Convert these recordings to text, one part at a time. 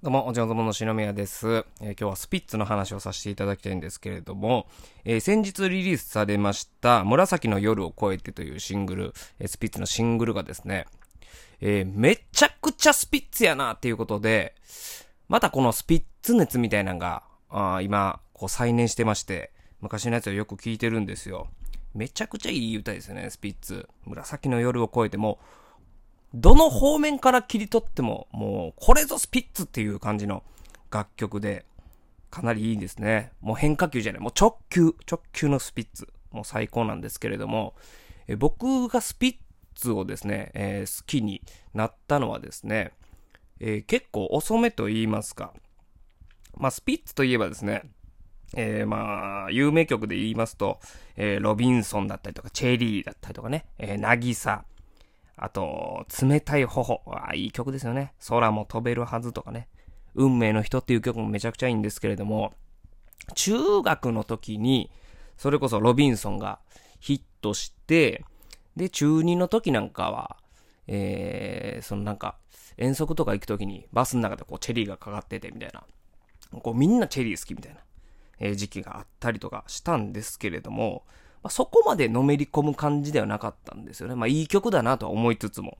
どうも、お茶の友の篠宮です、えー、今日はスピッツの話をさせていただきたいんですけれども、えー、先日リリースされました紫の夜を越えてというシングル、えー、スピッツのシングルがですね、えめちゃくちゃスピッツやなっていうことで、またこのスピッツ熱みたいなのが、あ今、こう再燃してまして、昔のやつをよく聴いてるんですよ。めちゃくちゃいい歌ですよね、スピッツ。紫の夜を越えても、どの方面から切り取っても、もう、これぞスピッツっていう感じの楽曲で、かなりいいですね。もう変化球じゃない、もう直球、直球のスピッツ。もう最高なんですけれども、え僕がスピッツをですね、えー、好きになったのはですね、えー、結構遅めと言いますか。まあ、スピッツといえばですね、えー、まあ、有名曲で言いますと、えー、ロビンソンだったりとか、チェリーだったりとかね、えー、なぎさ、あと、冷たい頬。あいい曲ですよね。空も飛べるはずとかね。運命の人っていう曲もめちゃくちゃいいんですけれども、中学の時に、それこそロビンソンがヒットして、で、中2の時なんかは、えー、そのなんか、遠足とか行く時にバスの中でこうチェリーがかかっててみたいな。こうみんなチェリー好きみたいな、えー、時期があったりとかしたんですけれども、まあ、そこまでのめり込む感じではなかったんですよね。まあいい曲だなとは思いつつも。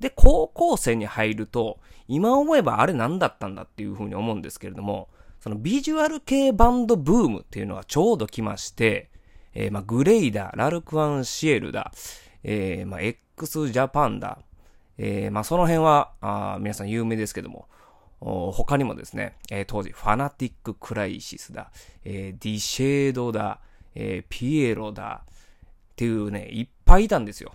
で、高校生に入ると、今思えばあれ何だったんだっていうふうに思うんですけれども、そのビジュアル系バンドブームっていうのがちょうど来まして、えー、まあグレイだ、ラルクアンシエルだ、えー、まあ x ジャパンだ、えー、まあその辺は、あ皆さん有名ですけども、他にもですね、えー、当時、ファナティッククライシスだ、えー、ディシェードだ、えー、ピエロだっていうね、いっぱいいたんですよ。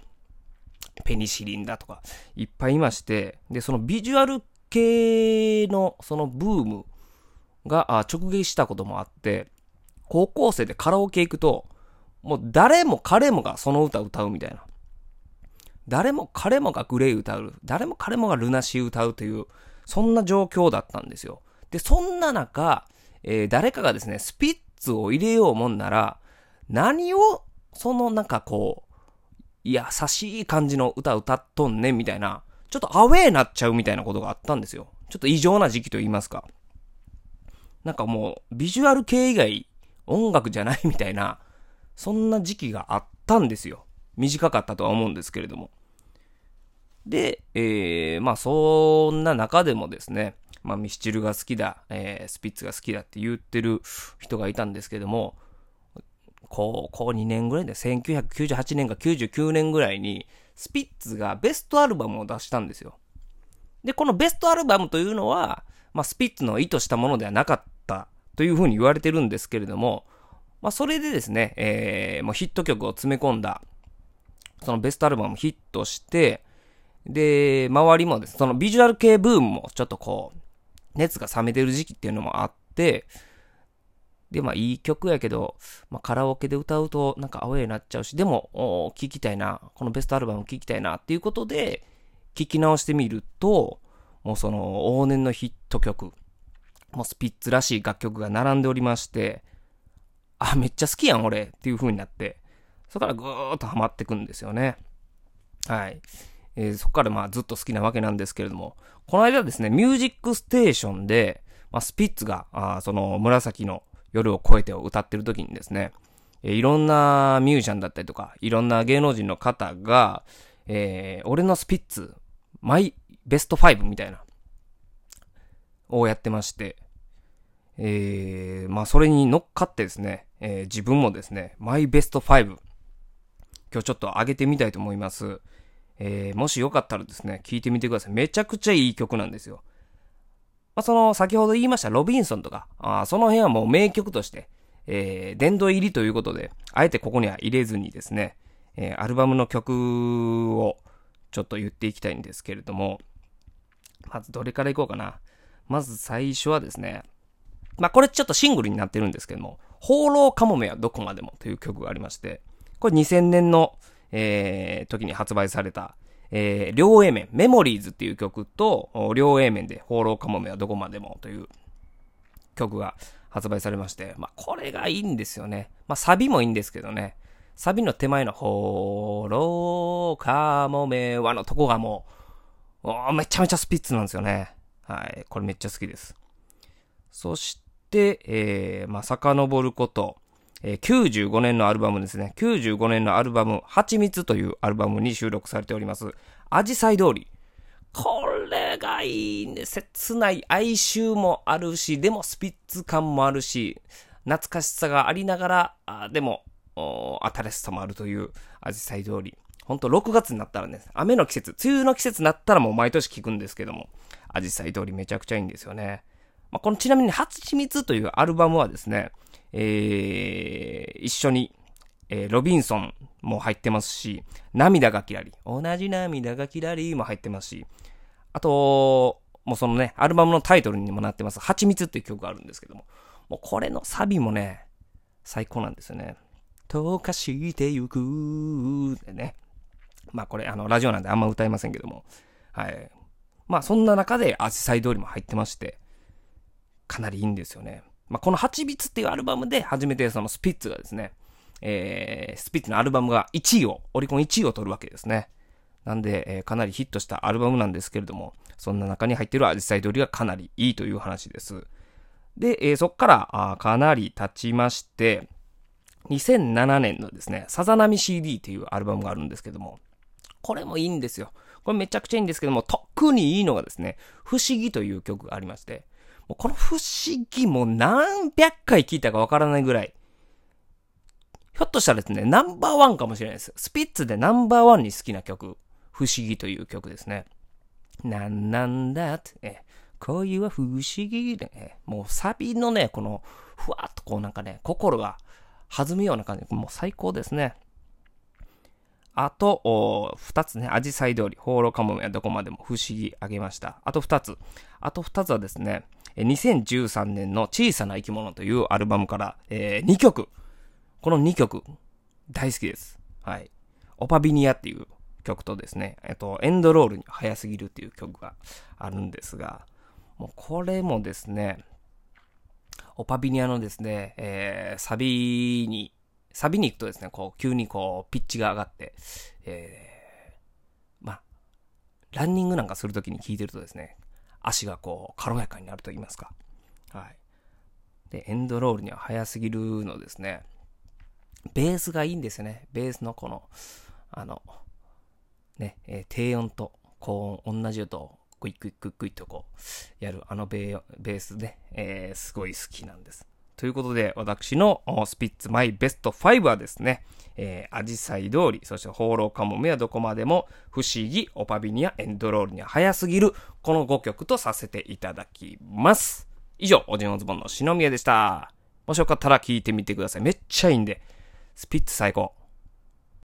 ペニシリンだとか、いっぱいいまして、で、そのビジュアル系のそのブームが直撃したこともあって、高校生でカラオケ行くと、もう誰も彼もがその歌歌うみたいな。誰も彼もがグレイ歌う。誰も彼もがルナシー歌うという、そんな状況だったんですよ。で、そんな中、えー、誰かがですね、スピッツを入れようもんなら、何を、そのなんかこう、優しい感じの歌歌っとんねんみたいな、ちょっとアウェーなっちゃうみたいなことがあったんですよ。ちょっと異常な時期と言いますか。なんかもう、ビジュアル系以外音楽じゃないみたいな、そんな時期があったんですよ。短かったとは思うんですけれども。で、えー、まあそんな中でもですね、まあミスチルが好きだ、えー、スピッツが好きだって言ってる人がいたんですけども、高校2年ぐらいで、1998年か99年ぐらいに、スピッツがベストアルバムを出したんですよ。で、このベストアルバムというのは、まあ、スピッツの意図したものではなかったというふうに言われてるんですけれども、まあ、それでですね、えー、もうヒット曲を詰め込んだ、そのベストアルバムヒットして、で、周りもですね、そのビジュアル系ブームもちょっとこう、熱が冷めてる時期っていうのもあって、で、まあいい曲やけど、まあカラオケで歌うとなんかアウェイになっちゃうし、でも、聴きたいな、このベストアルバム聴きたいなっていうことで、聴き直してみると、もうその往年のヒット曲、もうスピッツらしい楽曲が並んでおりまして、あ、めっちゃ好きやん俺っていう風になって、そこからぐーっとハマってくんですよね。はい。えー、そこからまあずっと好きなわけなんですけれども、この間ですね、ミュージックステーションで、まあ、スピッツが、あその紫の夜を越えてを歌ってる時にですね、えいろんなミュージシャンだったりとか、いろんな芸能人の方が、えー、俺のスピッツ、マイベスト5みたいな、をやってまして、えー、まあそれに乗っかってですね、えー、自分もですね、マイベスト5、今日ちょっと上げてみたいと思います。えー、もしよかったらですね、聞いてみてください。めちゃくちゃいい曲なんですよ。まあ、その、先ほど言いましたロビンソンとか、あその辺はもう名曲として、えー、殿堂入りということで、あえてここには入れずにですね、えー、アルバムの曲をちょっと言っていきたいんですけれども、まずどれからいこうかな。まず最初はですね、まあこれちょっとシングルになってるんですけども、放浪かもめはどこまでもという曲がありまして、これ2000年の、えー、時に発売された、えー、両 A 面、メモリーズっていう曲と、両 A 面で、放浪かもめはどこまでもという曲が発売されまして、まあ、これがいいんですよね。まあ、サビもいいんですけどね。サビの手前の、放浪かもめはのとこがもう、めちゃめちゃスピッツなんですよね。はい。これめっちゃ好きです。そして、えー、まあ、遡ること、えー、95年のアルバムですね。95年のアルバム、蜂蜜というアルバムに収録されております。アジサイ通り。これがいいね。切ない哀愁もあるし、でもスピッツ感もあるし、懐かしさがありながら、あでも、新しさもあるというアジサイ通り。ほんと6月になったらね、雨の季節、梅雨の季節になったらもう毎年聞くんですけども、アジサイ通りめちゃくちゃいいんですよね。まあ、このちなみに、蜂蜜というアルバムはですね、えー、一緒に、えー、ロビンソンも入ってますし、涙がキラリ、同じ涙がキラリも入ってますし、あと、もうそのね、アルバムのタイトルにもなってます、蜂蜜っていう曲があるんですけども、もうこれのサビもね、最高なんですよね。溶かしてゆくってね。まあこれ、あの、ラジオなんであんま歌いませんけども。はい。まあそんな中で、アジサイ通りも入ってまして、かなりいいんですよね。まあこの蜂蜜っていうアルバムで初めてそのスピッツがですね、えー、スピッツのアルバムが1位を、オリコン1位を取るわけですね。なんで、えー、かなりヒットしたアルバムなんですけれども、そんな中に入っているアジサイ通りがかなりいいという話です。で、えー、そっからあかなり経ちまして、2007年のですね、さざ波 CD っていうアルバムがあるんですけども、これもいいんですよ。これめちゃくちゃいいんですけども、特にいいのがですね、不思議という曲がありまして、もうこの不思議も何百回聴いたかわからないぐらい、ひょっとしたらですね、ナンバーワンかもしれないです。スピッツでナンバーワンに好きな曲、不思議という曲ですね。なんなんだって、え、恋は不思議で、ね、もうサビのね、この、ふわっとこうなんかね、心が弾むような感じ。もう最高ですね。あと、二つね、アジサイ通り、放浪かもめはどこまでも不思議あげました。あと二つ。あと二つはですね、2013年の小さな生き物というアルバムから、えー、2曲。この2曲、大好きです。はい。オパビニアっていう曲とですね、えっと、エンドロールに早すぎるっていう曲があるんですが、もうこれもですね、オパビニアのですね、えー、サビに、サビに行くとですね、こう、急にこう、ピッチが上がって、えー、まあ、ランニングなんかするときに聴いてるとですね、足がこう、軽やかになると言いますか。はい。で、エンドロールには早すぎるのですね、ベースがいいんですよね。ベースのこの、あの、ね、えー、低音と高音同じ音をクイックイックイックイとこう、やるあのベースで、えー、すごい好きなんです。ということで、私のスピッツマイベスト5はですね、えー、アジサイ通り、そして放浪カモメはどこまでも、不思議、オパビニア、エンドロールには早すぎる、この5曲とさせていただきます。以上、オジノズボンの篠宮でした。もしよかったら聞いてみてください。めっちゃいいんで、スピッツ最高。